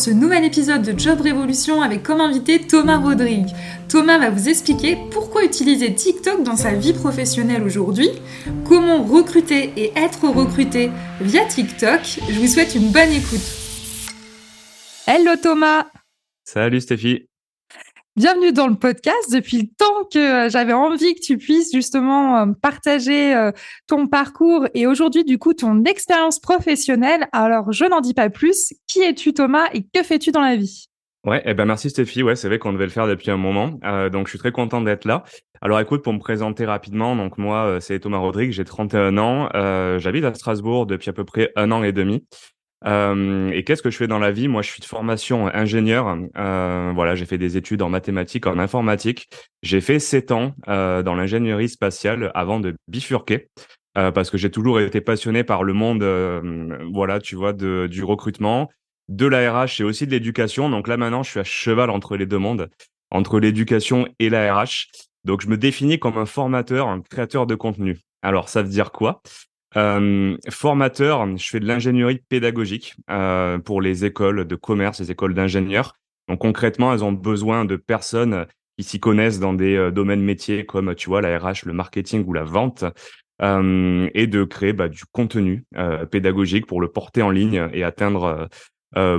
ce nouvel épisode de Job Révolution avec comme invité Thomas Rodrigue. Thomas va vous expliquer pourquoi utiliser TikTok dans sa vie professionnelle aujourd'hui, comment recruter et être recruté via TikTok. Je vous souhaite une bonne écoute. Hello Thomas Salut Stéphie Bienvenue dans le podcast. Depuis le temps que euh, j'avais envie que tu puisses justement euh, partager euh, ton parcours et aujourd'hui du coup ton expérience professionnelle. Alors je n'en dis pas plus. Qui es-tu Thomas et que fais-tu dans la vie? Ouais, eh ben merci Stéphie. Ouais, c'est vrai qu'on devait le faire depuis un moment. donc je suis très content d'être là. Alors écoute, pour me présenter rapidement, donc moi c'est Thomas Rodrigue, j'ai 31 ans, j'habite à Strasbourg depuis à peu près un an et demi. Euh, et qu'est-ce que je fais dans la vie? Moi, je suis de formation ingénieur. Euh, voilà, j'ai fait des études en mathématiques, en informatique. J'ai fait sept ans euh, dans l'ingénierie spatiale avant de bifurquer. Parce que j'ai toujours été passionné par le monde, voilà, tu vois, du recrutement, de la RH et aussi de l'éducation. Donc là, maintenant, je suis à cheval entre les deux mondes, entre l'éducation et la RH. Donc, je me définis comme un formateur, un créateur de contenu. Alors, ça veut dire quoi? Euh, formateur, je fais de l'ingénierie pédagogique euh, pour les écoles de commerce, les écoles d'ingénieurs. Donc concrètement, elles ont besoin de personnes qui s'y connaissent dans des euh, domaines métiers comme tu vois la RH, le marketing ou la vente, euh, et de créer bah, du contenu euh, pédagogique pour le porter en ligne et atteindre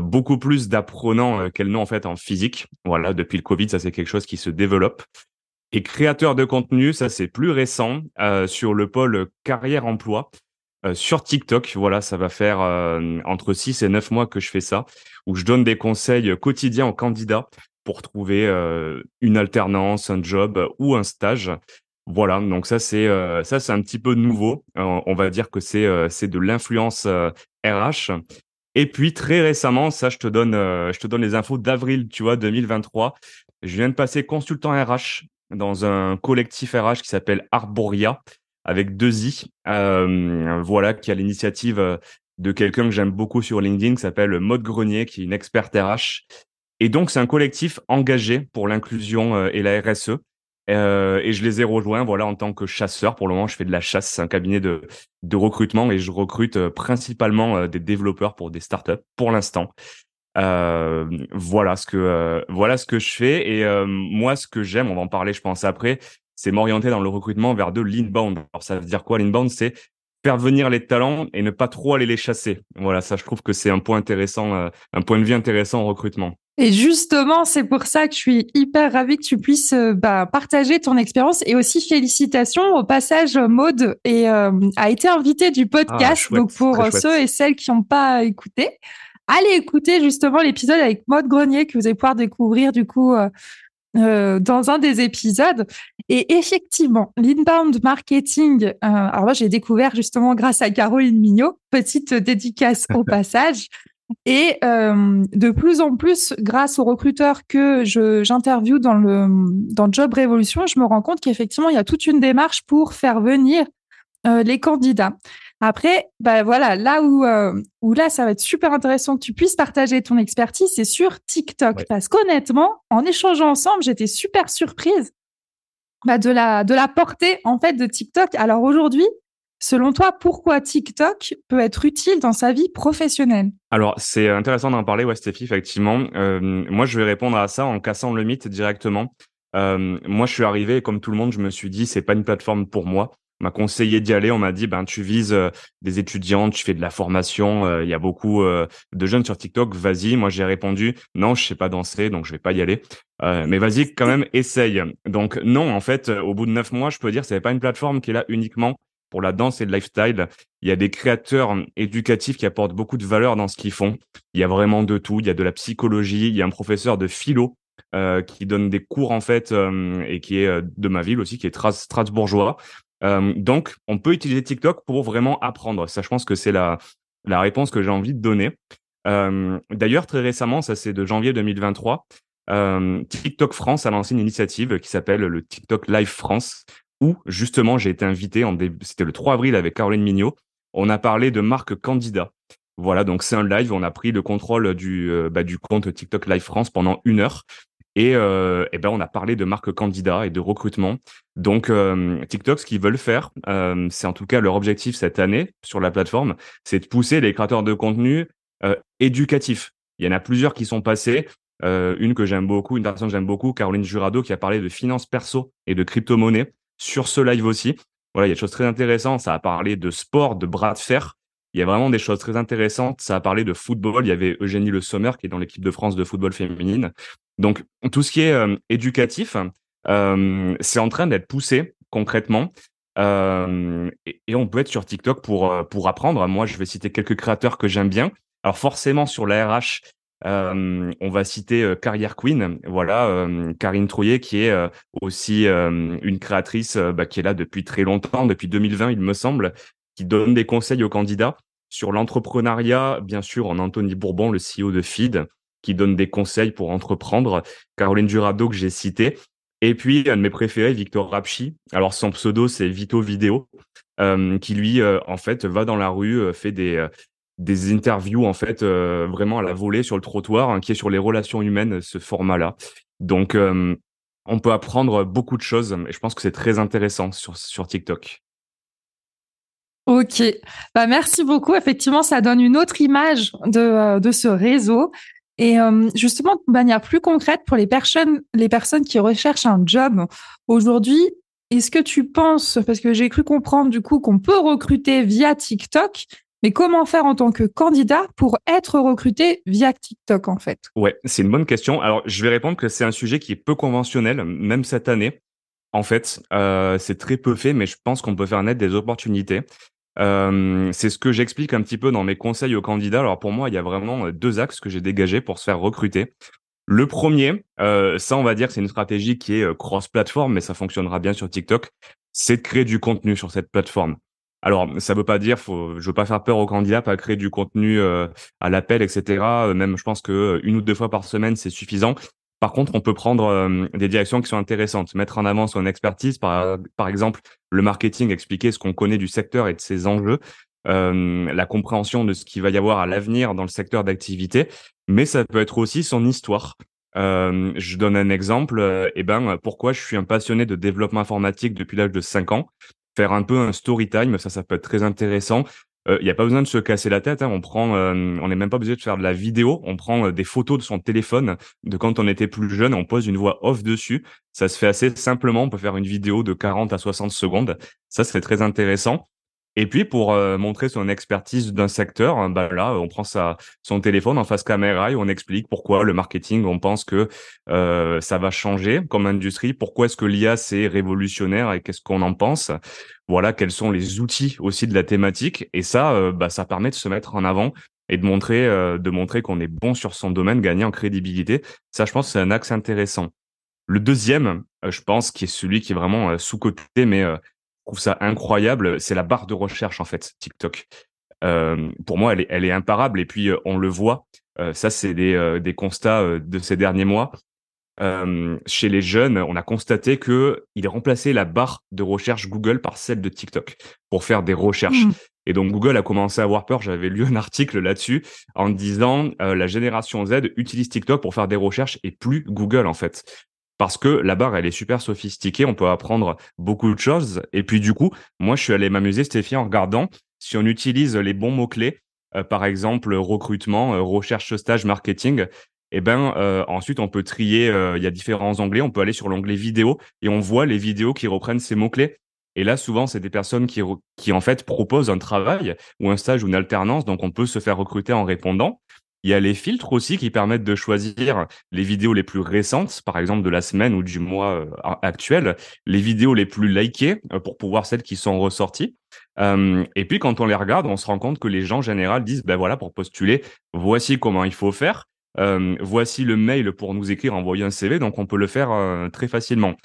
beaucoup plus d'apprenants qu'elles n'ont en fait en physique. Voilà, depuis le Covid, ça c'est quelque chose qui se développe. Et créateur de contenu, ça c'est plus récent, euh, sur le pôle carrière-emploi, euh, sur TikTok. Voilà, ça va faire euh, entre 6 et 9 mois que je fais ça, où je donne des conseils quotidiens aux candidats pour trouver une alternance, un job ou un stage. Voilà, donc ça c'est ça c'est un petit peu nouveau. on va dire que c'est c'est de l'influence RH. Et puis très récemment, ça je te donne je te donne les infos d'avril, tu vois, 2023. Je viens de passer consultant RH dans un collectif RH qui s'appelle Arboria avec deux i. Euh, voilà, qui a l'initiative euh, de quelqu'un que j'aime beaucoup sur LinkedIn qui s'appelle Maud Grenier, qui est une experte RH. Et donc, c'est un collectif engagé pour l'inclusion euh, et la RSE. Et je les ai rejoints voilà en tant que chasseur. Pour le moment, je fais de la chasse. C'est un cabinet de, de recrutement et je recrute principalement des développeurs pour des startups pour l'instant. Euh, voilà ce que euh, voilà ce que je fais et euh, moi ce que j'aime, on va en parler je pense après, c'est m'orienter dans le recrutement vers de l'inbound. Alors ça veut dire quoi l'inbound? C'est faire venir les talents et ne pas trop aller les chasser. Voilà, ça je trouve que c'est un point intéressant, un point de vue intéressant en recrutement. Et justement, c'est pour ça que je suis hyper ravie que tu puisses bah, partager ton expérience et aussi félicitations au passage Maude et a été invitée du podcast. Ah, donc pour ceux et celles qui n'ont pas écouté, allez écouter justement l'épisode avec Maud Grenier que vous allez pouvoir découvrir du coup euh, euh, dans un des épisodes. Et effectivement, l'inbound marketing, euh, alors moi j'ai découvert justement grâce à Caroline Mignot, petite dédicace au passage. Et de plus en plus, grâce aux recruteurs que j'interviewe dans le dans Job Révolution, je me rends compte qu'effectivement, il y a toute une démarche pour faire venir les candidats. Après, bah voilà, là où, euh, où là, ça va être super intéressant que tu puisses partager ton expertise, c'est sur TikTok. Parce qu'honnêtement, en échangeant ensemble, j'étais super surprise bah, de, la, de la portée en fait de TikTok. Alors aujourd'hui, selon toi, pourquoi TikTok peut être utile dans sa vie professionnelle? Alors, c'est intéressant d'en parler, ouais, Stéphie, effectivement. Euh, moi, je vais répondre à ça en cassant le mythe directement. Euh, moi, je suis arrivé, comme tout le monde, je me suis dit, c'est pas une plateforme pour moi m'a conseillé d'y aller. On m'a dit, ben, tu vises euh, des étudiants, tu fais de la formation. Euh, il y a beaucoup euh, de jeunes sur TikTok. Vas-y. Moi, j'ai répondu, non, je sais pas danser, donc je vais pas y aller. mais vas-y, quand même, essaye. Donc, non, en fait, au bout de neuf mois, je peux dire, c'est pas une plateforme qui est là uniquement pour la danse et le lifestyle. Il y a des créateurs éducatifs qui apportent beaucoup de valeur dans ce qu'ils font. Il y a vraiment de tout. Il y a de la psychologie. Il y a un professeur de philo qui donne des cours en fait et qui est de ma ville aussi, qui est strasbourgeois. Donc, on peut utiliser TikTok pour vraiment apprendre. Ça, je pense que c'est la la réponse que j'ai envie de donner. D'ailleurs, très récemment, ça c'est de janvier 2023, TikTok France a lancé une initiative qui s'appelle le TikTok Live France, où justement j'ai été invité, en c'était le 3 avril avec Caroline Mignot, on a parlé de marque candidat. Voilà, donc c'est un live, on a pris le contrôle du, euh, bah, du compte TikTok Live France pendant une heure. Et, euh, et ben on a parlé de marque candidat et de recrutement. Donc euh, TikTok, ce qu'ils veulent faire, euh, c'est en tout cas leur objectif cette année sur la plateforme, c'est de pousser les créateurs de contenu euh, éducatifs. Il y en a plusieurs qui sont passés. Euh, une que j'aime beaucoup, une personne que j'aime beaucoup, Caroline Jurado, qui a parlé de finances perso et de crypto-monnaie sur ce live aussi. Voilà, il y a des choses très intéressantes. Ça a parlé de sport, de bras de fer. Il y a vraiment des choses très intéressantes. Ça a parlé de football. Il y avait Eugénie Le Sommer qui est dans l'équipe de France de football féminine. Donc, tout ce qui est euh, éducatif, euh, c'est en train d'être poussé concrètement. Euh, et, on peut être sur TikTok pour, pour apprendre. Moi, je vais citer quelques créateurs que j'aime bien. Alors forcément, sur la RH, on va citer Carrière Queen, voilà, Karine Trouillet, qui est aussi une créatrice bah, qui est là depuis très longtemps, depuis 2020, il me semble, qui donne des conseils aux candidats sur l'entrepreneuriat, bien sûr, en Anthony Bourbon, le CEO de Feed, qui donne des conseils pour entreprendre, Caroline Durado, que j'ai cité, et puis un de mes préférés, Victor Rapchi. Alors son pseudo, c'est Vito Vidéo, qui lui, en fait, va dans la rue, fait des des interviews en fait euh, vraiment à la volée sur le trottoir, hein, qui est sur les relations humaines, ce format-là. Donc, euh, on peut apprendre beaucoup de choses et je pense que c'est très intéressant sur, sur TikTok. Ok, bah merci beaucoup. Effectivement, ça donne une autre image de, euh, de ce réseau. Et justement, de manière plus concrète, pour les personnes, les personnes qui recherchent un job aujourd'hui, est-ce que tu penses, parce que j'ai cru comprendre du coup qu'on peut recruter via TikTok, mais comment faire en tant que candidat pour être recruté via TikTok en fait? Ouais, c'est une bonne question. Alors je vais répondre que c'est un sujet qui est peu conventionnel, même cette année. En fait, euh, c'est très peu fait, mais je pense qu'on peut faire naître des opportunités. C'est ce que j'explique un petit peu dans mes conseils aux candidats. Alors pour moi, il y a vraiment deux axes que j'ai dégagés pour se faire recruter. Le premier, ça on va dire c'est une stratégie qui est cross-platform, mais ça fonctionnera bien sur TikTok, c'est de créer du contenu sur cette plateforme. Alors, ça veut pas dire, faut, je veux pas faire peur aux candidats, pas créer du contenu à l'appel, etc. Même, je pense que une ou deux fois par semaine, c'est suffisant. Par contre, on peut prendre des directions qui sont intéressantes, mettre en avant son expertise, par, par exemple le marketing, expliquer ce qu'on connaît du secteur et de ses enjeux, la compréhension de ce qu'il va y avoir à l'avenir dans le secteur d'activité, mais ça peut être aussi son histoire. je donne un exemple. et eh ben, pourquoi je suis un passionné de développement informatique depuis l'âge de 5 ans faire un peu un story time, ça, ça peut être très intéressant. Il euh, n'y a pas besoin de se casser la tête. Hein. On prend, euh, on n'est même pas obligé de faire de la vidéo. On prend euh, des photos de son téléphone de quand on était plus jeune. On pose une voix off dessus. Ça se fait assez simplement. On peut faire une vidéo de 40 à 60 secondes. Ça, c'est très intéressant. Et puis pour euh, montrer son expertise d'un secteur, hein, bah là, on prend sa, son téléphone en face caméra et on explique pourquoi le marketing, on pense que euh, ça va changer comme industrie, pourquoi est-ce que l'IA c'est révolutionnaire et qu'est-ce qu'on en pense. Voilà, quels sont les outils aussi de la thématique. Et ça, euh, bah, ça permet de se mettre en avant et de montrer, de montrer qu'on est bon sur son domaine, gagner en crédibilité. Ça, je pense, c'est un axe intéressant. Le deuxième, je pense, qui est celui qui est vraiment sous-coté, mais trouve ça incroyable, c'est la barre de recherche en fait, TikTok. Euh, pour moi, elle est, elle est imparable et puis euh, on le voit. Euh, ça, c'est des, des constats de ces derniers mois. chez les jeunes, on a constaté que il remplaçait la barre de recherche Google par celle de TikTok pour faire des recherches. Mmh. Et donc Google a commencé à avoir peur. J'avais lu un article là-dessus en disant la génération Z utilise TikTok pour faire des recherches et plus Google en fait parce que la barre, elle est super sophistiquée, on peut apprendre beaucoup de choses. Et puis du coup, moi, je suis allé m'amuser, Stéphie, en regardant si on utilise les bons mots-clés, euh, par exemple recrutement, euh, recherche, stage, marketing, et eh ben euh, ensuite on peut trier, il y a différents onglets, on peut aller sur l'onglet vidéo et on voit les vidéos qui reprennent ces mots-clés. Et là, souvent, c'est des personnes qui, qui, en fait, proposent un travail ou un stage ou une alternance. Donc, on peut se faire recruter en répondant. Il y a les filtres aussi qui permettent de choisir les vidéos les plus récentes, par exemple de la semaine ou du mois actuel, les vidéos les plus likées pour pouvoir celles qui sont ressorties. et puis quand on les regarde, on se rend compte que les gens en général disent ben voilà pour postuler, voici comment il faut faire. voici le mail pour nous écrire, envoyer un CV, donc on peut le faire très facilement.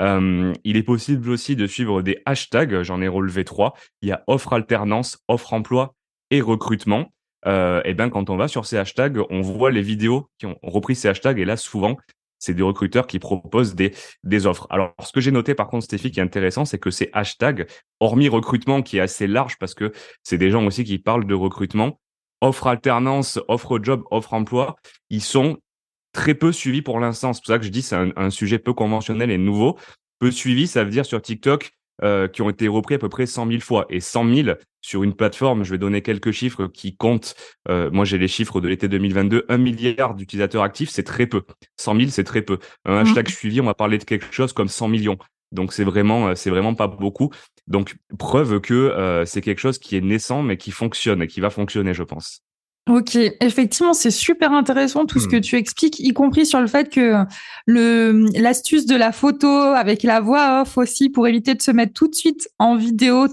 Euh, il est possible aussi de suivre des hashtags, j'en ai relevé trois. Il y a offre alternance, offre emploi et recrutement. Euh, et bien quand on va sur ces hashtags, on voit les vidéos qui ont repris ces hashtags et là souvent c'est des recruteurs qui proposent des, offres. Alors, ce que j'ai noté par contre, Stéphie, qui est intéressant, c'est que ces hashtags, hormis recrutement qui est assez large parce que c'est des gens aussi qui parlent de recrutement, offre alternance, offre job, offre emploi, ils sont très peu suivi pour l'instant. C'est pour ça que je dis c'est un, un, sujet peu conventionnel et nouveau. Peu suivi, ça veut dire sur TikTok euh, qui ont été repris à peu près 100 000 fois. Et 100 000 sur une plateforme, je vais donner quelques chiffres qui comptent. Euh, moi, j'ai les chiffres de l'été 2022. Un milliard d'utilisateurs actifs, c'est très peu. 100 000, c'est très peu. Un mmh. hashtag suivi, on va parler de quelque chose comme 100 millions. Donc c'est vraiment, euh, c'est vraiment pas beaucoup. Donc preuve que euh, c'est quelque chose qui est naissant mais qui fonctionne et qui va fonctionner, je pense. Ok, effectivement, c'est super intéressant tout ce que hmm. tu expliques, y compris sur le fait que le l'astuce de la photo avec la voix off aussi pour éviter de se mettre tout de suite en vidéo.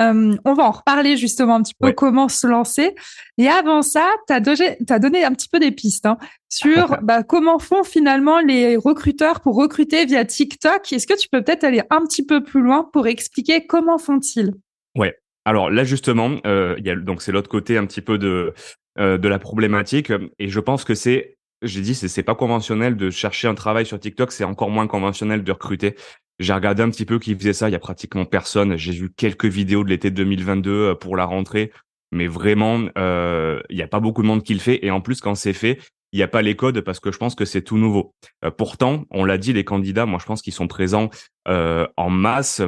Euh, on va en reparler justement un petit peu comment se lancer. Et avant ça, tu as, as, donné un petit peu des pistes hein, sur bah, comment font finalement les recruteurs pour recruter via TikTok. Est-ce que tu peux peut-être aller un petit peu plus loin pour expliquer comment font-ils? Ouais, alors là justement, euh, y a, donc c'est l'autre côté un petit peu de euh, de la problématique. Et je pense que c'est, j'ai dit, c'est pas conventionnel de chercher un travail sur TikTok, c'est encore moins conventionnel de recruter. J'ai regardé un petit peu qui faisait ça, il y a pratiquement personne. J'ai vu quelques vidéos de l'été 2022 euh, pour la rentrée, mais vraiment, euh, il n'y a pas beaucoup de monde qui le fait. Et en plus, quand c'est fait, il n'y a pas les codes parce que je pense que c'est tout nouveau. pourtant, on l'a dit, les candidats, moi je pense qu'ils sont présents en masse.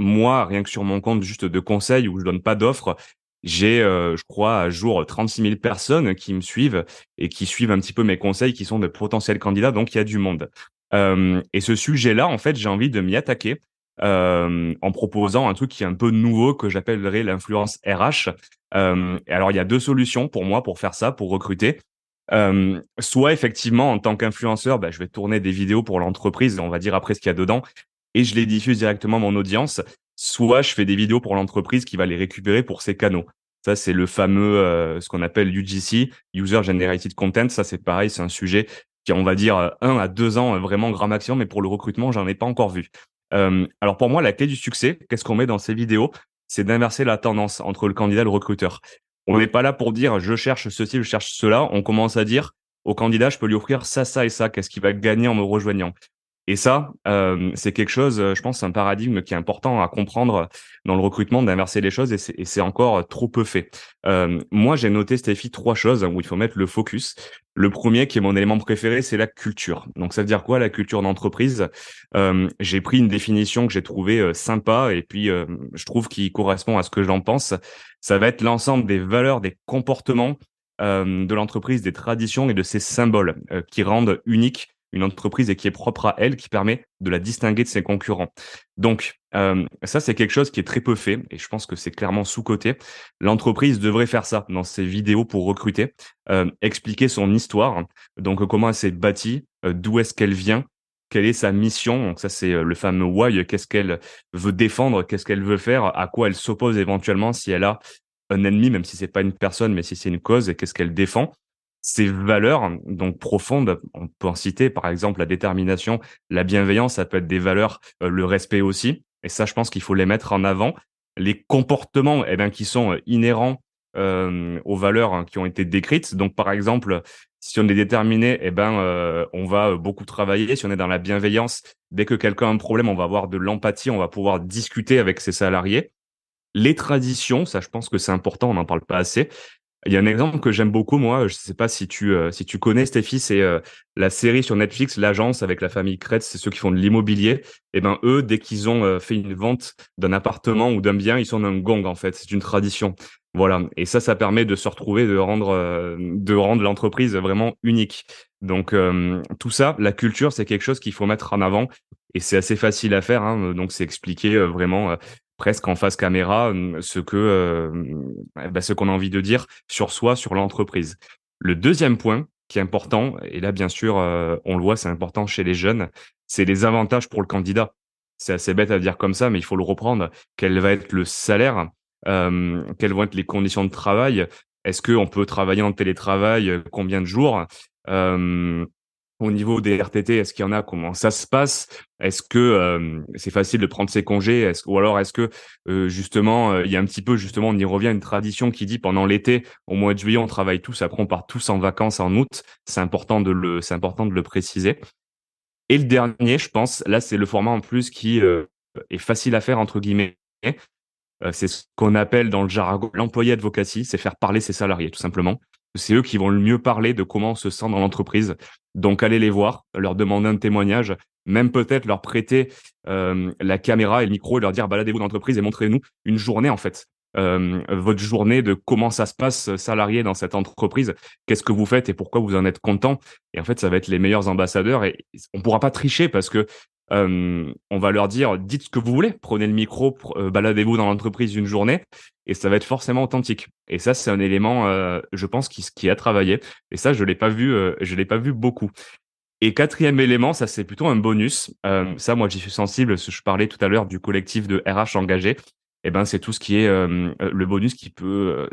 Moi, rien que sur mon compte juste de conseils où je donne pas d'offres, j'ai, euh, je crois, à jour 36 000 personnes qui me suivent et qui suivent un petit peu mes conseils, qui sont de potentiels candidats. Donc, il y a du monde. Euh, et ce sujet-là, en fait, j'ai envie de m'y attaquer euh, en proposant un truc qui est un peu nouveau que j'appellerais l'influence RH. Alors, il y a deux solutions pour moi pour faire ça, pour recruter. Euh, soit effectivement, en tant qu'influenceur, bah, je vais tourner des vidéos pour l'entreprise, on va dire après ce qu'il y a dedans, et je les diffuse directement à mon audience soit je fais des vidéos pour l'entreprise qui va les récupérer pour ses canaux. Ça, c'est le fameux, euh, ce qu'on appelle UGC, User Generated Content. Ça, c'est pareil, c'est un sujet qui, on va dire, euh, un à deux ans, euh, vraiment grand maximum, mais pour le recrutement, j'en ai pas encore vu. Alors pour moi, la clé du succès, qu'est-ce qu'on met dans ces vidéos? C'est d'inverser la tendance entre le candidat et le recruteur. On n'est pas là pour dire je cherche ceci, je cherche cela. On commence à dire au candidat, je peux lui offrir ça, ça et ça. Qu'est-ce qu'il va gagner en me rejoignant? Et ça, euh, c'est quelque chose, euh, je pense, un paradigme qui est important à comprendre dans le recrutement, d'inverser les choses, et c'est encore trop peu fait. Euh, moi, j'ai noté, Stéphie, trois choses où il faut mettre le focus. Le premier, qui est mon élément préféré, c'est la culture. Donc, ça veut dire quoi, la culture d'entreprise? J'ai pris une définition que j'ai trouvée sympa, et puis je trouve qu'il correspond à ce que j'en pense. Ça va être l'ensemble des valeurs, des comportements de l'entreprise, des traditions et de ses symboles qui rendent unique une entreprise et qui est propre à elle, qui permet de la distinguer de ses concurrents. Donc, euh, ça, c'est quelque chose qui est très peu fait et je pense que c'est clairement sous-côté. L'entreprise devrait faire ça dans ses vidéos pour recruter, euh, expliquer son histoire, donc comment elle s'est bâtie, euh, d'où est-ce qu'elle vient, quelle est sa mission. Donc ça, c'est le fameux why, qu'est-ce qu'elle veut défendre, qu'est-ce qu'elle veut faire, à quoi elle s'oppose éventuellement si elle a un ennemi, même si c'est pas une personne, mais si c'est une cause, et qu'est-ce qu'elle défend ces valeurs donc profondes, on peut en citer par exemple la détermination, la bienveillance, ça peut être des valeurs, euh, le respect aussi. Et ça, je pense qu'il faut les mettre en avant. Les comportements, eh bien, qui sont euh, inhérents euh, aux valeurs hein, qui ont été décrites. Donc, par exemple, si on est déterminé, eh ben, on va beaucoup travailler. Si on est dans la bienveillance, dès que quelqu'un a un problème, on va avoir de l'empathie, on va pouvoir discuter avec ses salariés. Les traditions, ça, je pense que c'est important, on n'en parle pas assez. Il y a un exemple que j'aime beaucoup, moi. Je sais pas si tu euh, si tu connais Stéphie, c'est euh, la série sur Netflix, l'agence avec la famille Kretz, c'est ceux qui font de l'immobilier. Et eh ben eux, dès qu'ils ont euh, fait une vente d'un appartement ou d'un bien, ils sont un gong en fait. C'est une tradition. Voilà. Et ça, ça permet de se retrouver, de rendre de rendre l'entreprise vraiment unique. Donc tout ça, la culture, c'est quelque chose qu'il faut mettre en avant. Et c'est assez facile à faire. Hein. Donc c'est expliquer vraiment presque en face caméra ce que bah, ce qu'on a envie de dire sur soi, sur l'entreprise. Le deuxième point qui est important, et là bien sûr, on le voit, c'est important chez les jeunes, c'est les avantages pour le candidat. C'est assez bête à dire comme ça, mais il faut le reprendre. Quel va être le salaire Quelles vont être les conditions de travail? Est-ce qu'on peut travailler en télétravail Combien de jours? Au niveau des RTT, est-ce qu'il y en a? Comment ça se passe? Est-ce que euh, c'est facile de prendre ses congés? Est Ou alors est-ce que euh, justement, euh, il y a un petit peu, justement, on y revient, une tradition qui dit pendant l'été, au mois de juillet, on travaille tous, après on part tous en vacances en août. C'est important de le, c'est important de le préciser. Et le dernier, je pense, là, c'est le format en plus qui est facile à faire entre guillemets. c'est ce qu'on appelle dans le jargon l'employé advocacy, c'est faire parler ses salariés, tout simplement c'est eux qui vont le mieux parler de comment on se sent dans l'entreprise. Donc allez les voir, leur demander un témoignage, même peut-être leur prêter euh, la caméra et le micro et leur dire baladez-vous dans l'entreprise et montrez-nous une journée en fait. Euh, votre journée de comment ça se passe euh, salarié dans cette entreprise, qu'est-ce que vous faites et pourquoi vous en êtes content. Et en fait, ça va être les meilleurs ambassadeurs et on pourra pas tricher parce que euh, on va leur dire dites ce que vous voulez, prenez le micro, baladez-vous dans l'entreprise une journée, et ça va être forcément authentique. Et ça, c'est un élément, je pense, qui, qui a travaillé. Et ça, je l'ai pas vu, je l'ai pas vu beaucoup. Et quatrième élément, ça c'est plutôt un bonus. ça, moi, j'y suis sensible. Je parlais tout à l'heure du collectif de RH engagé. Eh ben, c'est tout ce qui est le bonus qui peut,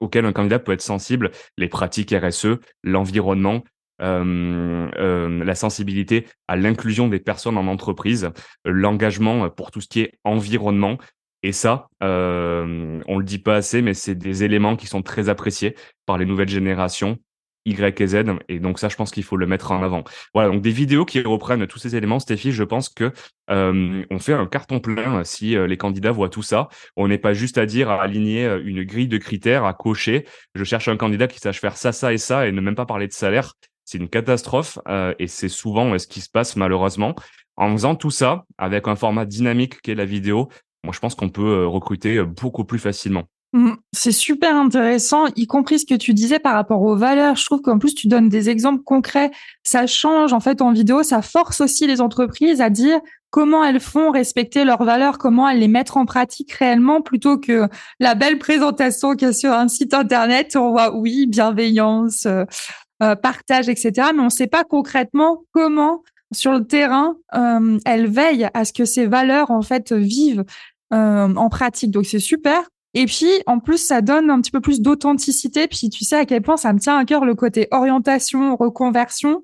auquel un candidat peut être sensible. Les pratiques RSE, l'environnement, la sensibilité à l'inclusion des personnes en entreprise, l'engagement pour tout ce qui est environnement. Et ça, euh, on le dit pas assez, mais c'est des éléments qui sont très appréciés par les nouvelles générations. Y et Z. Et donc ça, je pense qu'il faut le mettre en avant. Voilà, donc des vidéos qui reprennent tous ces éléments, Stéphie, je pense que euh, on fait un carton plein si euh, les candidats voient tout ça. On n'est pas juste à dire à aligner une grille de critères, à cocher. Je cherche un candidat qui sache faire ça, ça et ça, et ne même pas parler de salaire c'est une catastrophe euh, et c'est souvent euh, ce qui se passe malheureusement. En faisant tout ça avec un format dynamique qu'est la vidéo, moi je pense qu'on peut euh, recruter beaucoup plus facilement. Mmh, c'est super intéressant, y compris ce que tu disais par rapport aux valeurs. Je trouve qu'en plus tu donnes des exemples concrets. Ça change en fait en vidéo, ça force aussi les entreprises à dire comment elles font respecter leurs valeurs, comment elles les mettent en pratique réellement, plutôt que la belle présentation qu'il y a sur un site internet. On voit oui bienveillance, euh, partage, etc. Mais on ne sait pas concrètement comment, sur le terrain, euh, elle veille à ce que ces valeurs en fait vivent euh, en pratique. Donc c'est super. Et puis en plus, ça donne un petit peu plus d'authenticité. Puis tu sais à quel point ça me tient à cœur le côté orientation, reconversion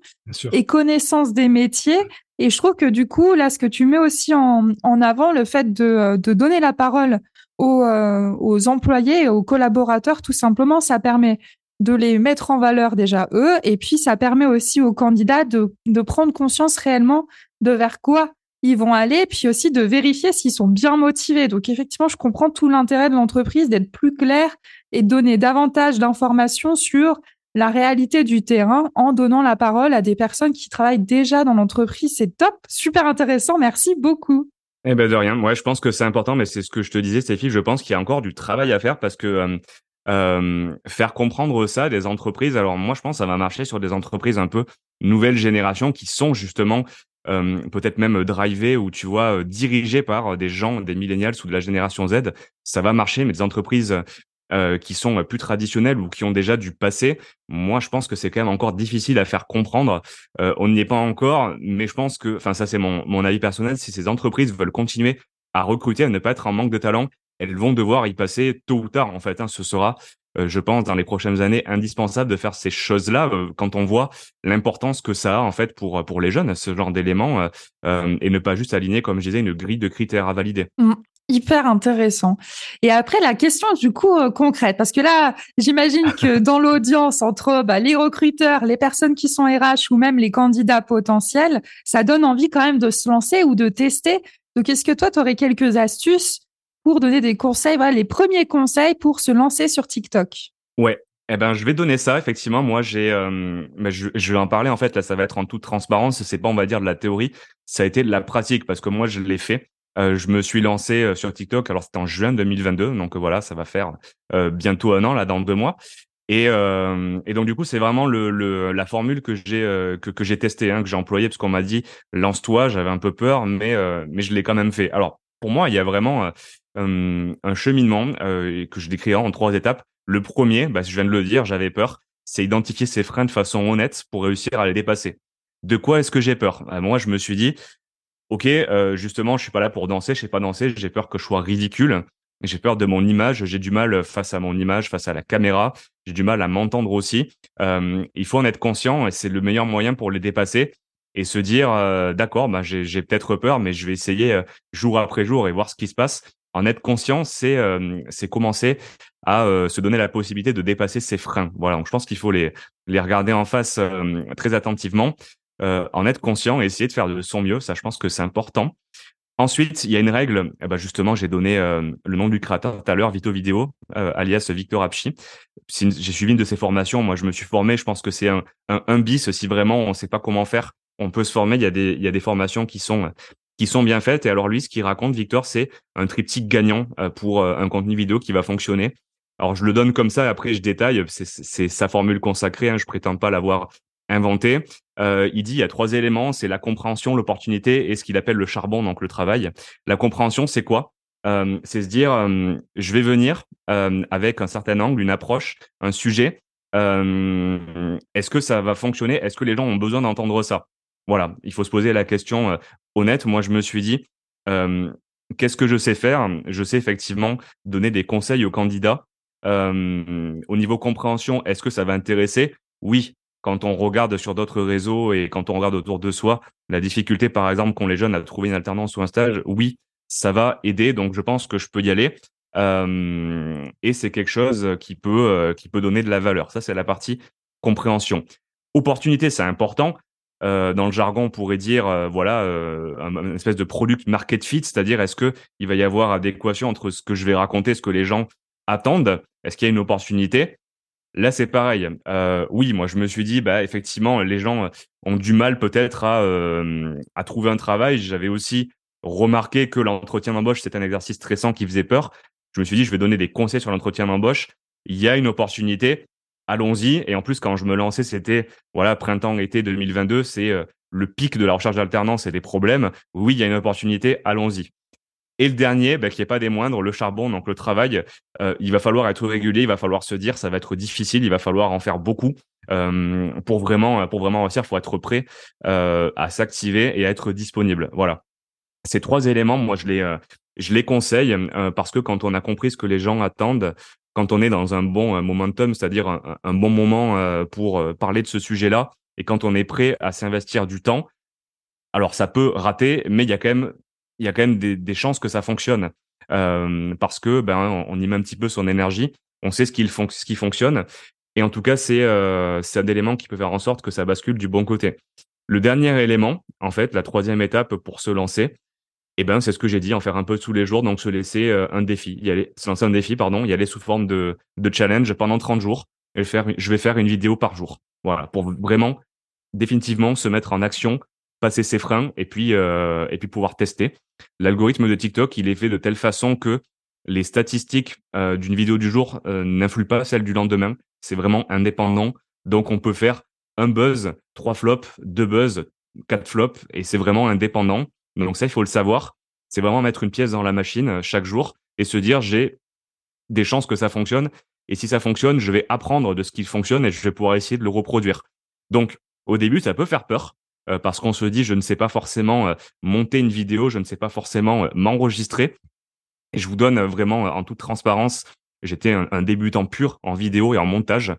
et connaissance des métiers. Et je trouve que du coup, là, ce que tu mets aussi en, en avant, le fait de, de donner la parole aux, aux employés et aux collaborateurs, tout simplement, ça permet de les mettre en valeur déjà eux, et puis ça permet aussi aux candidats de, de prendre conscience réellement de vers quoi ils vont aller, puis aussi de vérifier s'ils sont bien motivés. Donc effectivement, je comprends tout l'intérêt de l'entreprise d'être plus clair et donner davantage d'informations sur la réalité du terrain en donnant la parole à des personnes qui travaillent déjà dans l'entreprise. C'est top, super intéressant. Merci beaucoup. Eh ben de rien. Ouais, je pense que c'est important, mais c'est ce que je te disais, Stéphie. Je pense qu'il y a encore du travail à faire parce que euh, euh, faire comprendre ça des entreprises. Alors moi, je pense que ça va marcher sur des entreprises un peu nouvelle génération qui sont justement euh, peut-être même drivées ou tu vois euh, dirigées par des gens, des millennials ou de la génération Z. Ça va marcher, mais des entreprises euh, qui sont plus traditionnelles ou qui ont déjà du passé, moi je pense que c'est quand même encore difficile à faire comprendre. Euh, on n'y est pas encore, mais je pense que, enfin ça c'est mon, mon avis personnel, si ces entreprises veulent continuer à recruter, à ne pas être en manque de talent, elles vont devoir y passer tôt ou tard en fait. Hein. Ce sera, euh, je pense, dans les prochaines années, indispensable de faire ces choses-là euh, quand on voit l'importance que ça a en fait pour pour les jeunes, ce genre d'éléments, euh, et ne pas juste aligner, comme je disais, une grille de critères à valider. Mmh, hyper intéressant. Et après, la question du coup concrète, parce que là, j'imagine que dans l'audience, entre bah, les recruteurs, les personnes qui sont RH ou même les candidats potentiels, ça donne envie quand même de se lancer ou de tester. Donc, est-ce que toi, tu aurais quelques astuces pour donner des conseils, voilà, les premiers conseils pour se lancer sur TikTok. Ouais. Eh ben, je vais donner ça. Effectivement, moi, j'ai, euh, je, vais en parler. En fait, là, ça va être en toute transparence. C'est pas, on va dire, de la théorie. Ça a été de la pratique parce que moi, je l'ai fait. Euh, je me suis lancé euh, sur TikTok. Alors, c'était en juin 2022. Donc voilà, ça va faire bientôt un an là, dans deux mois. Et, et donc du coup, c'est vraiment le, la formule que j'ai que, que j'ai testé, hein, que j'ai employé parce qu'on m'a dit lance-toi. J'avais un peu peur, mais mais je l'ai quand même fait. Alors pour moi, il y a vraiment un cheminement euh, que je décrirai en trois étapes. Le premier, bah, je viens de le dire, j'avais peur. c'est identifier ses freins de façon honnête pour réussir à les dépasser. De quoi est-ce que j'ai peur? Bah, Moi, je me suis dit, ok, euh, justement, je suis pas là pour danser, je sais pas danser, j'ai peur que je sois ridicule, j'ai peur de mon image, j'ai du mal face à mon image, face à la caméra, j'ai du mal à m'entendre aussi. Il faut en être conscient et c'est le meilleur moyen pour les dépasser et se dire, euh, d'accord, bah, j'ai peut-être peur, mais je vais essayer jour après jour et voir ce qui se passe. En être conscient, c'est c'est commencer à se donner la possibilité de dépasser ses freins. Voilà, donc je pense qu'il faut les les regarder en face très attentivement euh, en être conscient et essayer de faire de son mieux. Ça, je pense que c'est important. Ensuite, il y a une règle. Eh ben justement, j'ai donné euh, le nom du créateur tout à l'heure, Vito Vidéo, euh, alias Victor Apchi. J'ai suivi une de ses formations. Moi, je me suis formé. Je pense que c'est un, un, un, bis. Si vraiment on ne sait pas comment faire, on peut se former. Il y a des, il y a des formations qui sont qui sont bien faites. Et alors lui, ce qu'il raconte, Victor, c'est un triptyque gagnant pour un contenu vidéo qui va fonctionner. Alors je le donne comme ça. Après, je détaille. C'est sa formule consacrée. Hein, je prétends pas l'avoir inventé. Euh, il dit il y a trois éléments, c'est la compréhension, l'opportunité et ce qu'il appelle le charbon, donc le travail. La compréhension, c'est quoi? Euh, C'est se dire, euh, je vais venir euh, avec un certain angle, une approche, un sujet. Euh, est-ce que ça va fonctionner? Est-ce que les gens ont besoin d'entendre ça? Voilà, il faut se poser la question honnête. Moi, je me suis dit, qu'est-ce que je sais faire? Je sais effectivement donner des conseils aux candidats. au niveau compréhension, est-ce que ça va intéresser? Oui, quand on regarde sur d'autres réseaux et quand on regarde autour de soi, la difficulté, par exemple, qu'ont les jeunes à trouver une alternance ou un stage, oui, ça va aider. Donc, je pense que je peux y aller. Euh, et c'est quelque chose qui peut, euh, qui peut donner de la valeur. Ça, c'est la partie compréhension. Opportunité, c'est important. Euh, dans le jargon, on pourrait dire, euh, voilà, euh, une espèce de product market fit, c'est-à-dire est-ce que il va y avoir adéquation entre ce que je vais raconter, ce que les gens attendent? Est-ce qu'il y a une opportunité? Là, c'est pareil. Euh, oui, moi, je me suis dit, bah, effectivement, les gens ont du mal peut-être à, euh, à trouver un travail. J'avais aussi remarqué que l'entretien d'embauche, c'est un exercice stressant qui faisait peur. Je me suis dit, je vais donner des conseils sur l'entretien d'embauche. Il y a une opportunité. Allons-y. Et en plus, quand je me lançais, c'était, voilà, printemps-été 2022, c'est euh, le pic de la recherche d'alternance et des problèmes. Oui, il y a une opportunité. Allons-y. Et le dernier, bah, qui n'est pas des moindres, le charbon, donc le travail, euh, il va falloir être régulier, il va falloir se dire, ça va être difficile, il va falloir en faire beaucoup euh, pour vraiment pour vraiment réussir. Faut être prêt à s'activer et à être disponible. Voilà. Ces trois éléments, moi, je les je les conseille parce que quand on a compris ce que les gens attendent, quand on est dans un bon momentum, c'est-à-dire un, bon moment pour parler de ce sujet-là, et quand on est prêt à s'investir du temps, alors ça peut rater, mais il y a quand même il y a quand même des, chances que ça fonctionne euh, parce que ben on y met un petit peu son énergie, on sait ce qui, ce qui fonctionne et en tout cas c'est euh, un élément qui peut faire en sorte que ça bascule du bon côté. Le dernier élément, en fait, la troisième étape pour se lancer, eh ben c'est ce que j'ai dit, en faire un peu tous les jours, donc se laisser euh, un défi, y aller, se lancer un défi, pardon, y aller sous forme de, de challenge pendant 30 jours et faire, je vais faire une vidéo par jour, voilà, pour vraiment définitivement se mettre en action passer ses freins et puis euh, et puis pouvoir tester. L'algorithme de TikTok, il est fait de telle façon que les statistiques euh, d'une vidéo du jour euh, n'influent pas celles du lendemain. C'est vraiment indépendant. Donc on peut faire un buzz, trois flops, deux buzz, quatre flops, et c'est vraiment indépendant. Donc ça, il faut le savoir. C'est vraiment mettre une pièce dans la machine chaque jour et se dire j'ai des chances que ça fonctionne. Et si ça fonctionne, je vais apprendre de ce qui fonctionne et je vais pouvoir essayer de le reproduire. Donc au début, ça peut faire peur. Euh, parce qu'on se dit je ne sais pas forcément euh, monter une vidéo, je ne sais pas forcément euh, m'enregistrer. Et je vous donne vraiment en toute transparence, j'étais un, débutant pur en vidéo et en montage.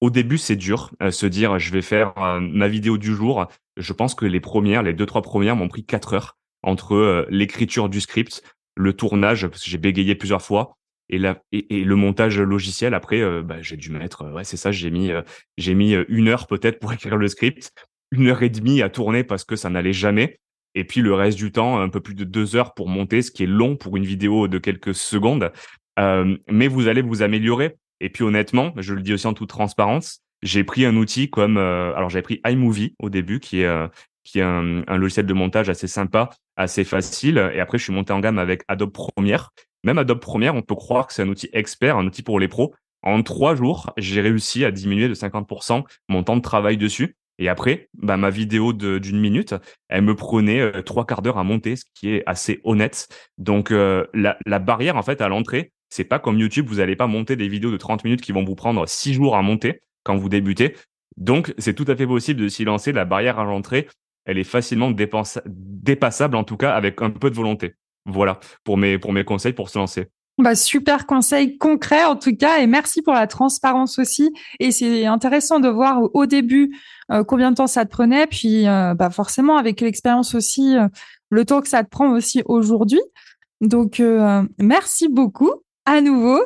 Au début, c'est dur, se dire je vais faire ma vidéo du jour. Je pense que les premières, les deux trois premières m'ont pris quatre heures entre l'écriture du script, le tournage parce que j'ai bégayé plusieurs fois et, le montage logiciel. Après, bah, j'ai dû mettre, ouais, c'est ça, j'ai mis j'ai mis une heure peut-être pour écrire le script une heure et demie à tourner parce que ça n'allait jamais. Et puis le reste du temps, un peu plus de deux heures pour monter, ce qui est long pour une vidéo de quelques secondes. Euh, mais vous allez vous améliorer. Et puis honnêtement, je le dis aussi en toute transparence, j'ai pris un outil comme, euh, alors j'avais pris iMovie au début, qui est euh, qui est un, un, logiciel de montage assez sympa, assez facile. Et après, je suis monté en gamme avec Adobe Premiere. Même Adobe Premiere, on peut croire que c'est un outil expert, un outil pour les pros. En trois jours, j'ai réussi à diminuer de 50% mon temps de travail dessus. Et après, bah, ma vidéo d'une minute, elle me prenait euh, trois quarts d'heure à monter, ce qui est assez honnête. Donc euh, la, la, barrière en fait à l'entrée, c'est pas comme YouTube, vous n'allez pas monter des vidéos de 30 minutes qui vont vous prendre six jours à monter. Quand vous débutez. Donc, c'est tout à fait possible de s'y lancer. La barrière à l'entrée, elle est facilement dépassable, en tout cas, avec un peu de volonté. Voilà, pour mes, pour mes conseils pour se lancer. Bah, super conseil concret en tout cas et merci pour la transparence aussi et c'est intéressant de voir au début euh, combien de temps ça te prenait puis euh, bah forcément avec l'expérience aussi euh, le temps que ça te prend aussi aujourd'hui donc merci beaucoup à nouveau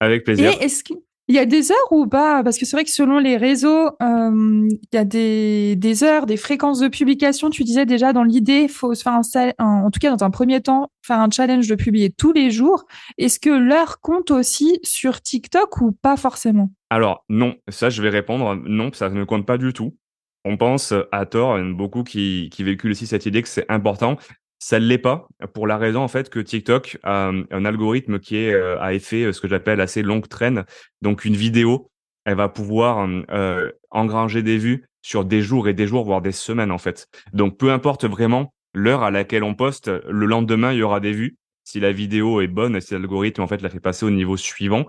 avec plaisir et est-ce que il y a des heures ou pas? Parce que c'est vrai que selon les réseaux, euh, il y a des, heures, des fréquences de publication. Tu disais déjà dans l'idée, il faut se faire un, en tout cas dans un premier temps, faire un challenge de publier tous les jours. Est-ce que l'heure compte aussi sur TikTok ou pas forcément? Alors non, ça je vais répondre non, ça ne compte pas du tout. On pense à tort, beaucoup qui, qui véhiculent aussi cette idée que c'est important. Ça ne l'est pas pour la raison en fait que TikTok a un algorithme qui est euh, à effet euh, ce que j'appelle assez longue traîne. Donc une vidéo, elle va pouvoir euh, engranger des vues sur des jours et des jours, voire des semaines en fait. Donc peu importe vraiment l'heure à laquelle on poste, le lendemain il y aura des vues. Si la vidéo est bonne, si l'algorithme en fait la fait passer au niveau suivant,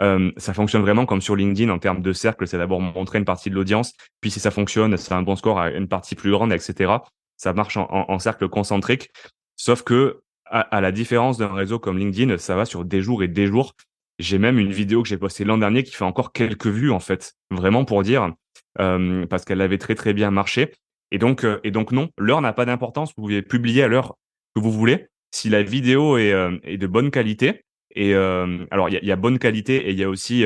euh, ça fonctionne vraiment comme sur LinkedIn en termes de cercle. C'est d'abord montrer une partie de l'audience, puis si ça fonctionne, c'est un bon score à une partie plus grande, etc ça marche en, cercle concentrique. Sauf que, à, la différence d'un réseau comme LinkedIn, ça va sur des jours et des jours. J'ai même une vidéo que j'ai postée l'an dernier qui fait encore quelques vues, en fait. Vraiment pour dire, euh, parce qu'elle avait très, très bien marché. Et donc, euh, et donc non, l'heure n'a pas d'importance. Vous pouvez publier à l'heure que vous voulez. Si la vidéo est, euh, est de bonne qualité, et alors il y y a, bonne qualité et il y a aussi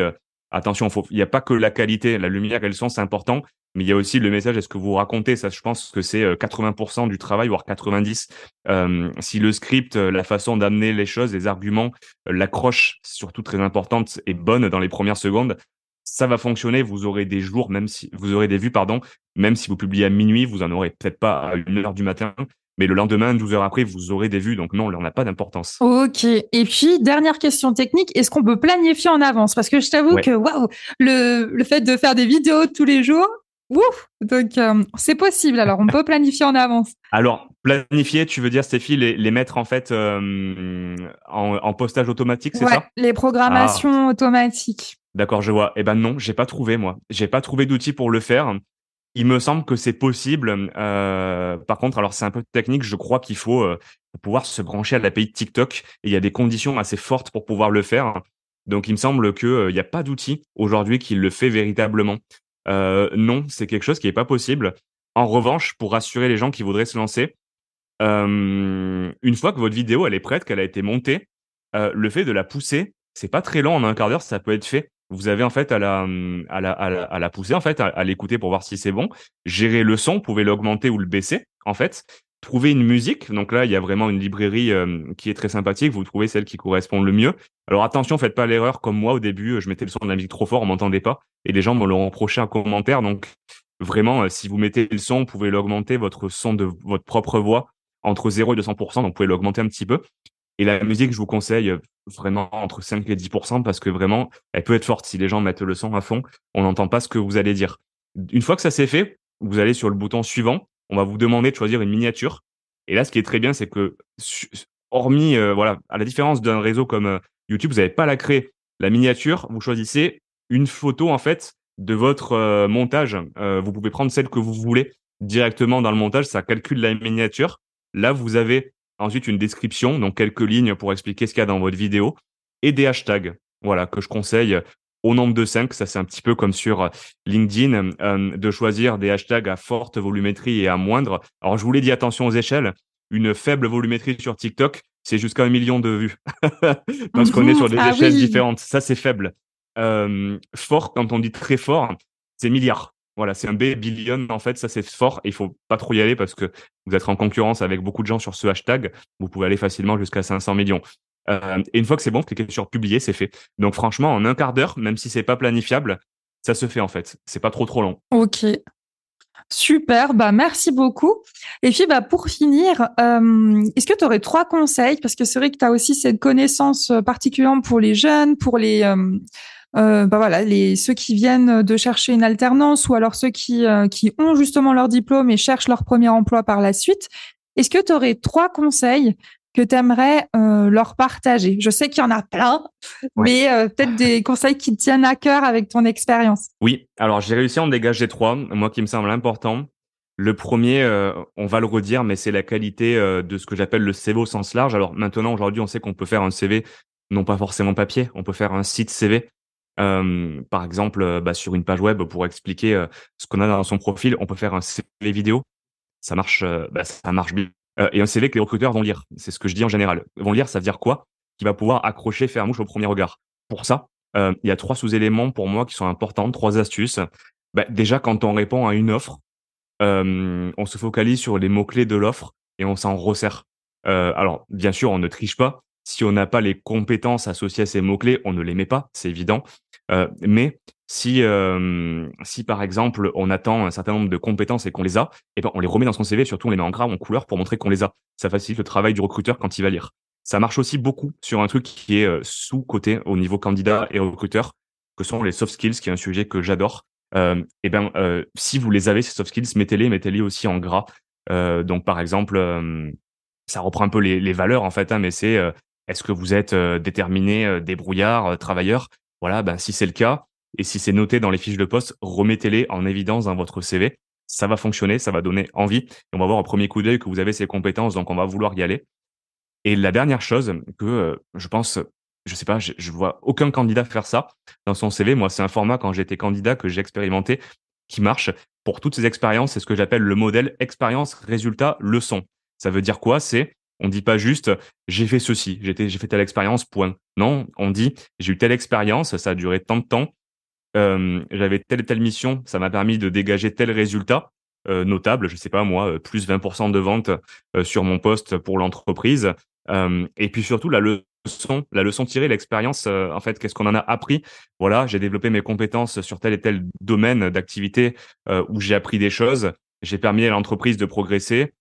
attention, il n'y a pas que la qualité, la lumière et le son, c'est important, mais il y a aussi le message, est-ce que vous racontez Ça, je pense que c'est 80% euh, du travail, voire 90%. Euh, si le script, euh, la façon d'amener les choses, les arguments, l'accroche, surtout très importante, est bonne dans les premières secondes, ça va fonctionner. Vous aurez des jours, même si vous aurez des vues, pardon, même si vous publiez à minuit, vous en aurez peut-être pas à une heure du matin, mais le lendemain, 12 heures après, vous aurez des vues. Donc non, on n'a pas d'importance. Ok. Et puis, dernière question technique, est-ce qu'on peut planifier en avance? Parce que je t'avoue que waouh, le, le fait de faire des vidéos tous les jours, ouf Donc euh, c'est possible. Alors, on peut planifier en avance. Alors, planifier, tu veux dire, Stéphie, les, les mettre en fait euh, en, en, postage automatique, c'est ouais, ça? Les programmations ah. automatiques. D'accord, je vois. Eh ben non, j'ai pas trouvé moi. J'ai pas trouvé d'outil pour le faire. Il me semble que c'est possible. Euh, par contre, alors c'est un peu technique. Je crois qu'il faut euh, pouvoir se brancher à l'API de TikTok. Et il y a des conditions assez fortes pour pouvoir le faire. Donc, il me semble qu'il euh, n'y a pas d'outil aujourd'hui qui le fait véritablement. Non, c'est quelque chose qui n'est pas possible. En revanche, pour rassurer les gens qui voudraient se lancer, une fois que votre vidéo elle est prête, qu'elle a été montée, le fait de la pousser, c'est pas très long en un quart d'heure, ça peut être fait vous avez en fait à la, à la, à la, pousser, en fait, à, l'écouter pour voir si c'est bon. Gérer le son, vous pouvez l'augmenter ou le baisser, en fait. Trouver une musique. Donc là, il y a vraiment une librairie qui est très sympathique. Vous trouvez celle qui correspond le mieux. Alors attention, faites pas l'erreur comme moi au début. Je mettais le son de la musique trop fort, on m'entendait pas. Et les gens me l'ont reproché en commentaire. Donc vraiment, euh, si vous mettez le son, vous pouvez l'augmenter votre son de votre propre voix entre 0 et 200%. Donc vous pouvez l'augmenter un petit peu. Et la musique, je vous conseille euh, vraiment entre 5 et 10% parce que vraiment, elle peut être forte. Si les gens mettent le son à fond, on n'entend pas ce que vous allez dire. Une fois que ça s'est fait, vous allez sur le bouton suivant. On va vous demander de choisir une miniature. Et là, ce qui est très bien, c'est que, hormis, euh, voilà, à la différence d'un réseau comme euh, YouTube, vous n'avez pas la créer. La miniature, vous choisissez une photo, en fait, de votre montage. vous pouvez prendre celle que vous voulez directement dans le montage. Ça calcule la miniature. Là, vous avez Ensuite, une description, donc quelques lignes pour expliquer ce qu'il y a dans votre vidéo. Et des hashtags, voilà, que je conseille au nombre de 5. Ça, c'est un petit peu comme sur LinkedIn, euh, de choisir des hashtags à forte volumétrie et à moindre. Alors, je vous l'ai dit, attention aux échelles. Une faible volumétrie sur TikTok, c'est jusqu'à un million de vues. Parce qu'on est sur des ah échelles différentes. Ça, c'est faible. Euh, fort, quand on dit très fort, c'est milliards. Voilà, c'est un B billion en fait, ça c'est fort et il faut pas trop y aller parce que vous êtes en concurrence avec beaucoup de gens sur ce hashtag. Vous pouvez aller facilement jusqu'à 500 millions. Euh, et une fois que c'est bon, cliquez sur publier, c'est fait. Donc franchement, en un quart d'heure, même si c'est pas planifiable, ça se fait en fait. C'est pas trop trop long. Ok. Super, bah merci beaucoup. Et puis bah pour finir, euh, est-ce que tu aurais trois conseils? Parce que c'est vrai que tu as aussi cette connaissance euh, particulièrement pour les jeunes, pour les bah voilà, les, ceux qui viennent de chercher une alternance ou alors ceux qui, euh, qui ont justement leur diplôme et cherchent leur premier emploi par la suite. Est-ce que tu aurais trois conseils que tu aimerais leur partager? Je sais qu'il y en a plein, mais peut-être des conseils qui te tiennent à cœur avec ton expérience. Oui, alors j'ai réussi à en dégager trois, moi qui me semble important. Le premier, on va le redire, mais c'est la qualité de ce que j'appelle le CV au sens large. Alors maintenant, aujourd'hui, on sait qu'on peut faire un CV, non pas forcément papier, on peut faire un site CV. Par exemple, bah, sur une page web pour expliquer ce qu'on a dans son profil, on peut faire un CV vidéo. Ça marche, bah, ça marche bien. et un CV que les recruteurs vont lire. C'est ce que je dis en général. Ils vont lire, ça veut dire quoi? Qui va pouvoir accrocher, faire mouche au premier regard. Pour ça, il y a trois sous-éléments pour moi qui sont importants, trois astuces. Bah, déjà, quand on répond à une offre, on se focalise sur les mots-clés de l'offre et on s'en resserre. alors, bien sûr, on ne triche pas. Si on n'a pas les compétences associées à ces mots-clés, on ne les met pas, c'est évident. Euh, mais si, euh, si par exemple on attend un certain nombre de compétences et qu'on les a, et eh ben on les remet dans son CV, surtout on les met en gras ou en couleur pour montrer qu'on les a. Ça facilite le travail du recruteur quand il va lire. Ça marche aussi beaucoup sur un truc qui est euh, sous-côté au niveau candidat et recruteur, que sont les soft skills, qui est un sujet que j'adore. Euh, et eh ben si vous les avez ces soft skills, mettez-les, mettez-les aussi en gras. donc par exemple, ça reprend un peu les, les valeurs en fait, hein, mais c'est est-ce que vous êtes déterminé, débrouillard, travailleur? Voilà, ben, si c'est le cas, et si c'est noté dans les fiches de poste, remettez-les en évidence dans votre CV. Ça va fonctionner, ça va donner envie. On va voir au premier coup d'œil que vous avez ces compétences, donc on va vouloir y aller. Et la dernière chose que euh, je pense, je sais pas, je, je, vois aucun candidat faire ça dans son CV. Moi, c'est un format quand j'étais candidat que j'ai expérimenté qui marche pour toutes ces expériences. C'est ce que j'appelle le modèle expérience, résultat, leçon. Ça veut dire quoi? C'est on dit pas juste j'ai fait ceci, j'ai fait telle expérience, point. Non, on dit j'ai eu telle expérience, ça a duré tant de temps, euh, j'avais telle et telle mission, ça m'a permis de dégager tel résultat euh, notable, je sais pas moi, euh, plus 20% de ventes sur mon poste pour l'entreprise. et puis surtout la leçon, la leçon tirée, l'expérience, en fait, qu'est-ce qu'on en a appris? Voilà, j'ai développé mes compétences sur tel et tel domaine d'activité où j'ai appris des choses, j'ai permis à l'entreprise de progresser,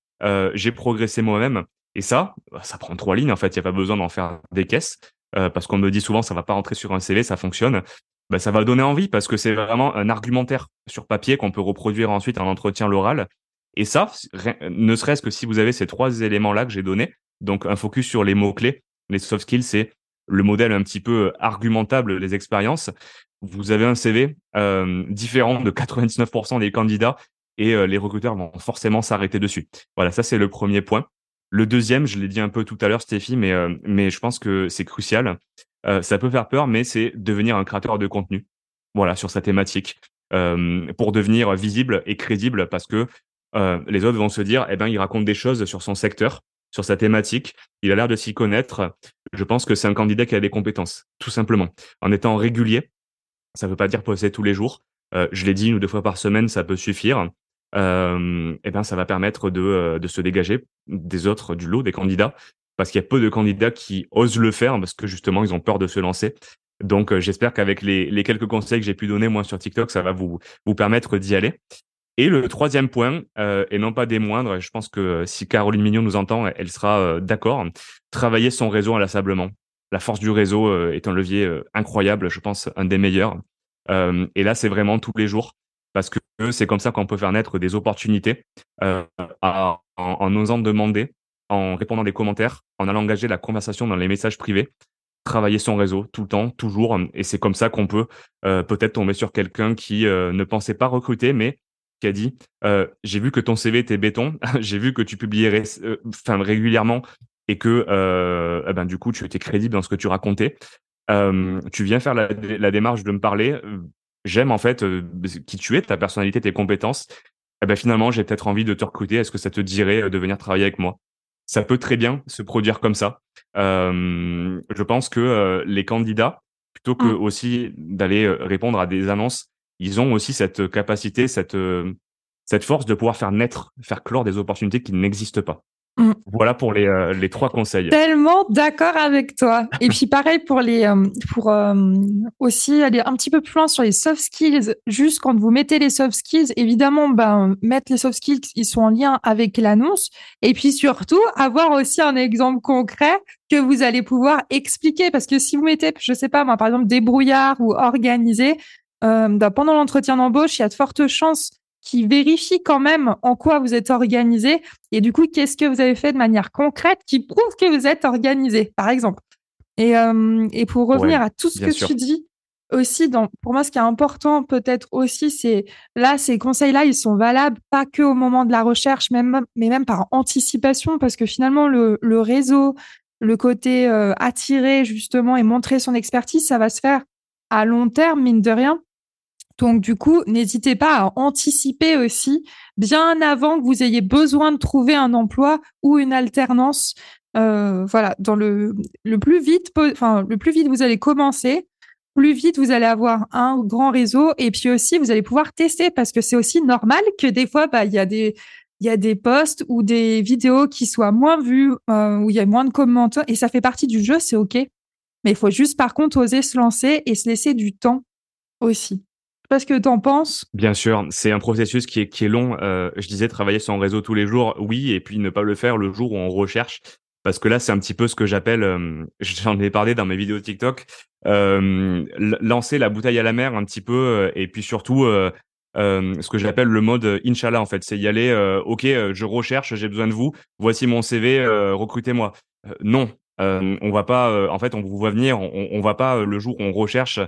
j'ai progressé moi-même. Et ça, bah, ça prend trois lignes en fait. Il n'y a pas besoin d'en faire des caisses euh, parce qu'on me dit souvent ça va pas rentrer sur un CV, ça fonctionne. Bah, ça va donner envie parce que c'est vraiment un argumentaire sur papier qu'on peut reproduire ensuite en entretien l'oral. Et ça, ne serait-ce que si vous avez ces trois éléments-là que j'ai donnés, donc un focus sur les mots-clés, les soft skills, c'est le modèle un petit peu argumentable, les expériences. Vous avez un CV euh, différent de 99% des candidats et euh, les recruteurs vont forcément s'arrêter dessus. Voilà, ça c'est le premier point. Le deuxième, je l'ai dit un peu tout à l'heure, Stéphie, mais, euh, mais je pense que c'est crucial. Euh, ça peut faire peur, mais c'est devenir un créateur de contenu. Voilà, sur sa thématique. Euh, pour devenir visible et crédible parce que les autres vont se dire, eh ben, il raconte des choses sur son secteur, sur sa thématique. Il a l'air de s'y connaître. Je pense que c'est un candidat qui a des compétences, tout simplement. En étant régulier, ça ne veut pas dire poser tous les jours. je l'ai dit une ou deux fois par semaine, ça peut suffire euh, eh ben ça va permettre de, de se dégager des autres du lot des candidats parce qu'il y a peu de candidats qui osent le faire parce que justement ils ont peur de se lancer. Donc j'espère qu'avec les, les, quelques conseils que j'ai pu donner moi sur TikTok, ça va vous vous permettre d'y aller. Et le troisième point, euh, et non pas des moindres, je pense que si Caroline Mignon nous entend, elle sera d'accord, travailler son réseau inlassablement. La force du réseau est un levier incroyable, je pense un des meilleurs. et là, c'est vraiment tous les jours parce que c'est comme ça qu'on peut faire naître des opportunités euh, en, osant demander, en répondant des commentaires, en allant engager la conversation dans les messages privés, travailler son réseau tout le temps, toujours, et c'est comme ça qu'on peut euh, peut-être tomber sur quelqu'un qui euh, ne pensait pas recruter, mais qui a dit j'ai vu que ton CV était béton, j'ai vu que tu publiais régulièrement et que eh ben du coup tu étais crédible dans ce que tu racontais. tu viens faire la démarche de me parler j'aime en fait euh, qui tu es, ta personnalité, tes compétences. Eh ben finalement, j'ai peut-être envie de te recruter. Est-ce que ça te dirait euh, de venir travailler avec moi? Ça peut très bien se produire comme ça. Euh, je pense que les candidats, plutôt que mmh. aussi d'aller répondre à des annonces, ils ont aussi cette capacité, cette cette force de pouvoir faire naître, faire clore des opportunités qui n'existent pas. Mm. Voilà pour les, euh, les trois conseils. Tellement d'accord avec toi. Et puis pareil pour les euh, pour euh, aussi aller un petit peu plus loin sur les soft skills. Juste quand vous mettez les soft skills, évidemment, ben mettre les soft skills, ils sont en lien avec l'annonce. Et puis surtout avoir aussi un exemple concret que vous allez pouvoir expliquer. Parce que si vous mettez, je sais pas moi, par exemple débrouillard ou organisé, ben, pendant l'entretien d'embauche, il y a de fortes chances qui vérifie quand même en quoi vous êtes organisé et du coup, qu'est-ce que vous avez fait de manière concrète qui prouve que vous êtes organisé, par exemple? Et, euh, et pour revenir à tout ce que tu dis, aussi, dans, pour moi, ce qui est important peut-être aussi, c'est là, ces conseils-là, ils sont valables pas que au moment de la recherche, même, mais même par anticipation, parce que finalement, le, le réseau, le côté euh, attirer justement et montrer son expertise, ça va se faire à long terme, mine de rien. Donc, du coup, n'hésitez pas à anticiper aussi bien avant que vous ayez besoin de trouver un emploi ou une alternance. Euh, voilà, dans le, le plus vite, enfin, le plus vite vous allez commencer, plus vite vous allez avoir un grand réseau et puis aussi vous allez pouvoir tester parce que c'est aussi normal que des fois, bah, il y a des, il y a des posts ou des vidéos qui soient moins vues, euh, où il y a moins de commentaires et ça fait partie du jeu, c'est OK. Mais il faut juste par contre oser se lancer et se laisser du temps aussi. Parce que t'en penses Bien sûr, c'est un processus qui est, qui est long. Euh, je disais travailler sur un réseau tous les jours, oui, et puis ne pas le faire le jour où on recherche. Parce que là, c'est un petit peu ce que j'appelle, euh, j'en ai parlé dans mes vidéos TikTok, euh, lancer la bouteille à la mer un petit peu, euh, et puis surtout euh, ce que j'appelle le mode Inch'Allah en fait, c'est y aller. ok, je recherche, j'ai besoin de vous. Voici mon CV, recrutez-moi. non, euh, on va pas, euh, en fait, on vous voit venir. On, on va pas euh, le jour où on recherche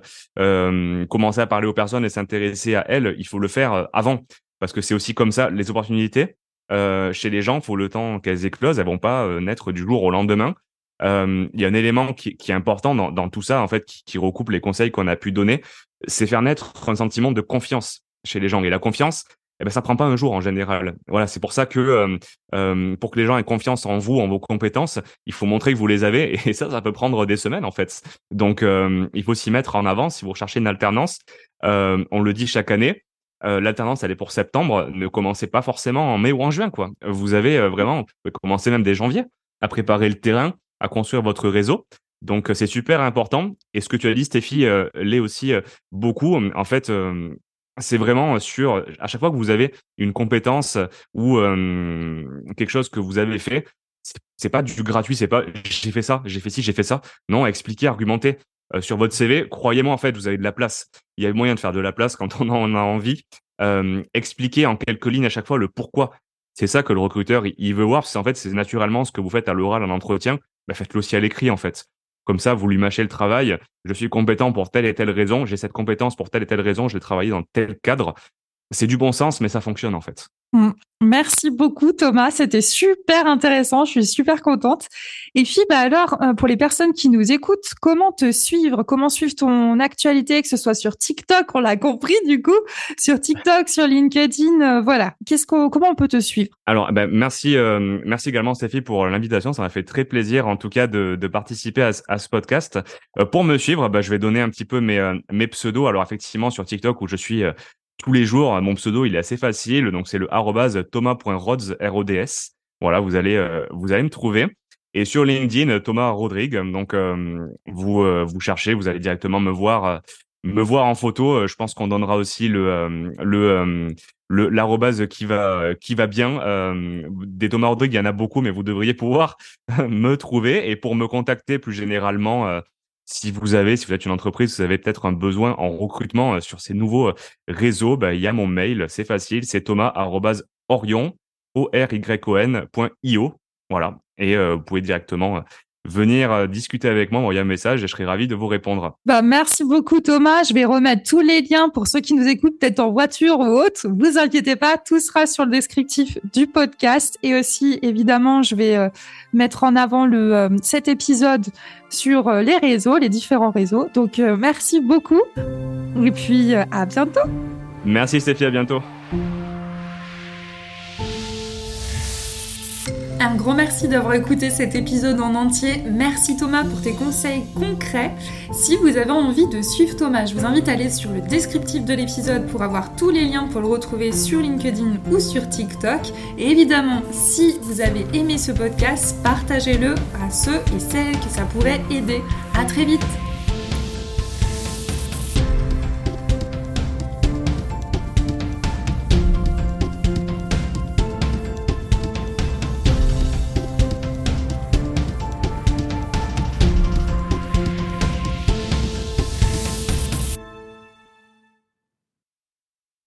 commencer à parler aux personnes et s'intéresser à elles. Il faut le faire avant, parce que c'est aussi comme ça les opportunités chez les gens. Faut le temps qu'elles éclosent. Elles vont pas naître du jour au lendemain. Il y a un élément qui, qui est important dans, dans, tout ça, en fait, qui, qui recoupe les conseils qu'on a pu donner, c'est faire naître un sentiment de confiance chez les gens. Et la confiance, eh ben ça prend pas un jour en général. Voilà, c'est pour ça que pour que les gens aient confiance en vous, en vos compétences, il faut montrer que vous les avez et ça, ça peut prendre des semaines en fait. Donc, il faut s'y mettre en avant si vous recherchez une alternance. on le dit chaque année. L'alternance, elle est pour septembre. Ne commencez pas forcément en mai ou en juin, quoi. Vous avez vraiment, vous pouvez commencer même dès janvier à préparer le terrain, à construire votre réseau. Donc c'est super important. Et ce que tu as dit, Stéphie, l'est aussi beaucoup. En fait, c'est vraiment sur à chaque fois que vous avez une compétence ou quelque chose que vous avez fait, c'est pas du gratuit, c'est pas j'ai fait ça, j'ai fait ci, j'ai fait ça. Non, expliquer, argumenter sur votre CV. Croyez-moi, en fait, vous avez de la place. Il y a moyen de faire de la place quand on en a envie. Euh, expliquer en quelques lignes à chaque fois le pourquoi. C'est ça que le recruteur il veut voir. C'est en fait c'est naturellement ce que vous faites à l'oral en entretien. Bah, faites-le aussi à l'écrit en fait. Comme ça, vous lui mâchez le travail. Je suis compétent pour telle et telle raison. J'ai cette compétence pour telle et telle raison. Je vais travailler dans tel cadre. C'est du bon sens, mais ça fonctionne en fait. Mm. Merci beaucoup Thomas, c'était super intéressant, je suis super contente. Et puis bah alors euh, pour les personnes qui nous écoutent, comment te suivre, comment suivre ton actualité, que ce soit sur TikTok, on l'a compris du coup, sur TikTok, sur LinkedIn, euh, voilà. Qu'est-ce comment on peut te suivre? Alors ben, merci, euh, merci également Stéphie pour l'invitation, ça m'a fait très plaisir en tout cas de, de participer à, à, ce podcast. pour me suivre, bah, je vais donner un petit peu mes, mes pseudos. Alors effectivement sur TikTok où je suis tous les jours. Mon pseudo, il est assez facile, donc c'est le thomas.rods, R-O-D-S. Voilà, vous allez, euh, vous allez me trouver. Et sur LinkedIn, Thomas Rodrigue. Donc, euh, vous, euh, vous cherchez, vous allez directement me voir, me voir en photo. Je pense qu'on donnera aussi le, le, le l'arrobase qui va, qui va bien. des Thomas Rodrigue, il y en a beaucoup, mais vous devriez pouvoir me trouver. Et pour me contacter plus généralement, si vous avez, si vous êtes une entreprise, vous avez peut-être un besoin en recrutement euh, sur ces nouveaux euh, réseaux, bah, il y a mon mail, c'est facile, c'est thomas.orion, Voilà. Et euh, vous pouvez directement venir euh, discuter avec moi, envoyer un message et je serai ravi de vous répondre. Bah, merci beaucoup Thomas. Je vais remettre tous les liens pour ceux qui nous écoutent peut-être en voiture ou autre. Vous inquiétez pas, tout sera sur le descriptif du podcast et aussi évidemment, je vais euh, mettre en avant le euh, cet épisode sur les réseaux, les différents réseaux. Donc merci beaucoup et puis à bientôt. Merci Stéphie, à bientôt. Un grand merci d'avoir écouté cet épisode en entier. Merci Thomas pour tes conseils concrets. Si vous avez envie de suivre Thomas, je vous invite à aller sur le descriptif de l'épisode pour avoir tous les liens pour le retrouver sur LinkedIn ou sur TikTok. Et évidemment, si vous avez aimé ce podcast, partagez-le à ceux et celles que ça pourrait aider. À très vite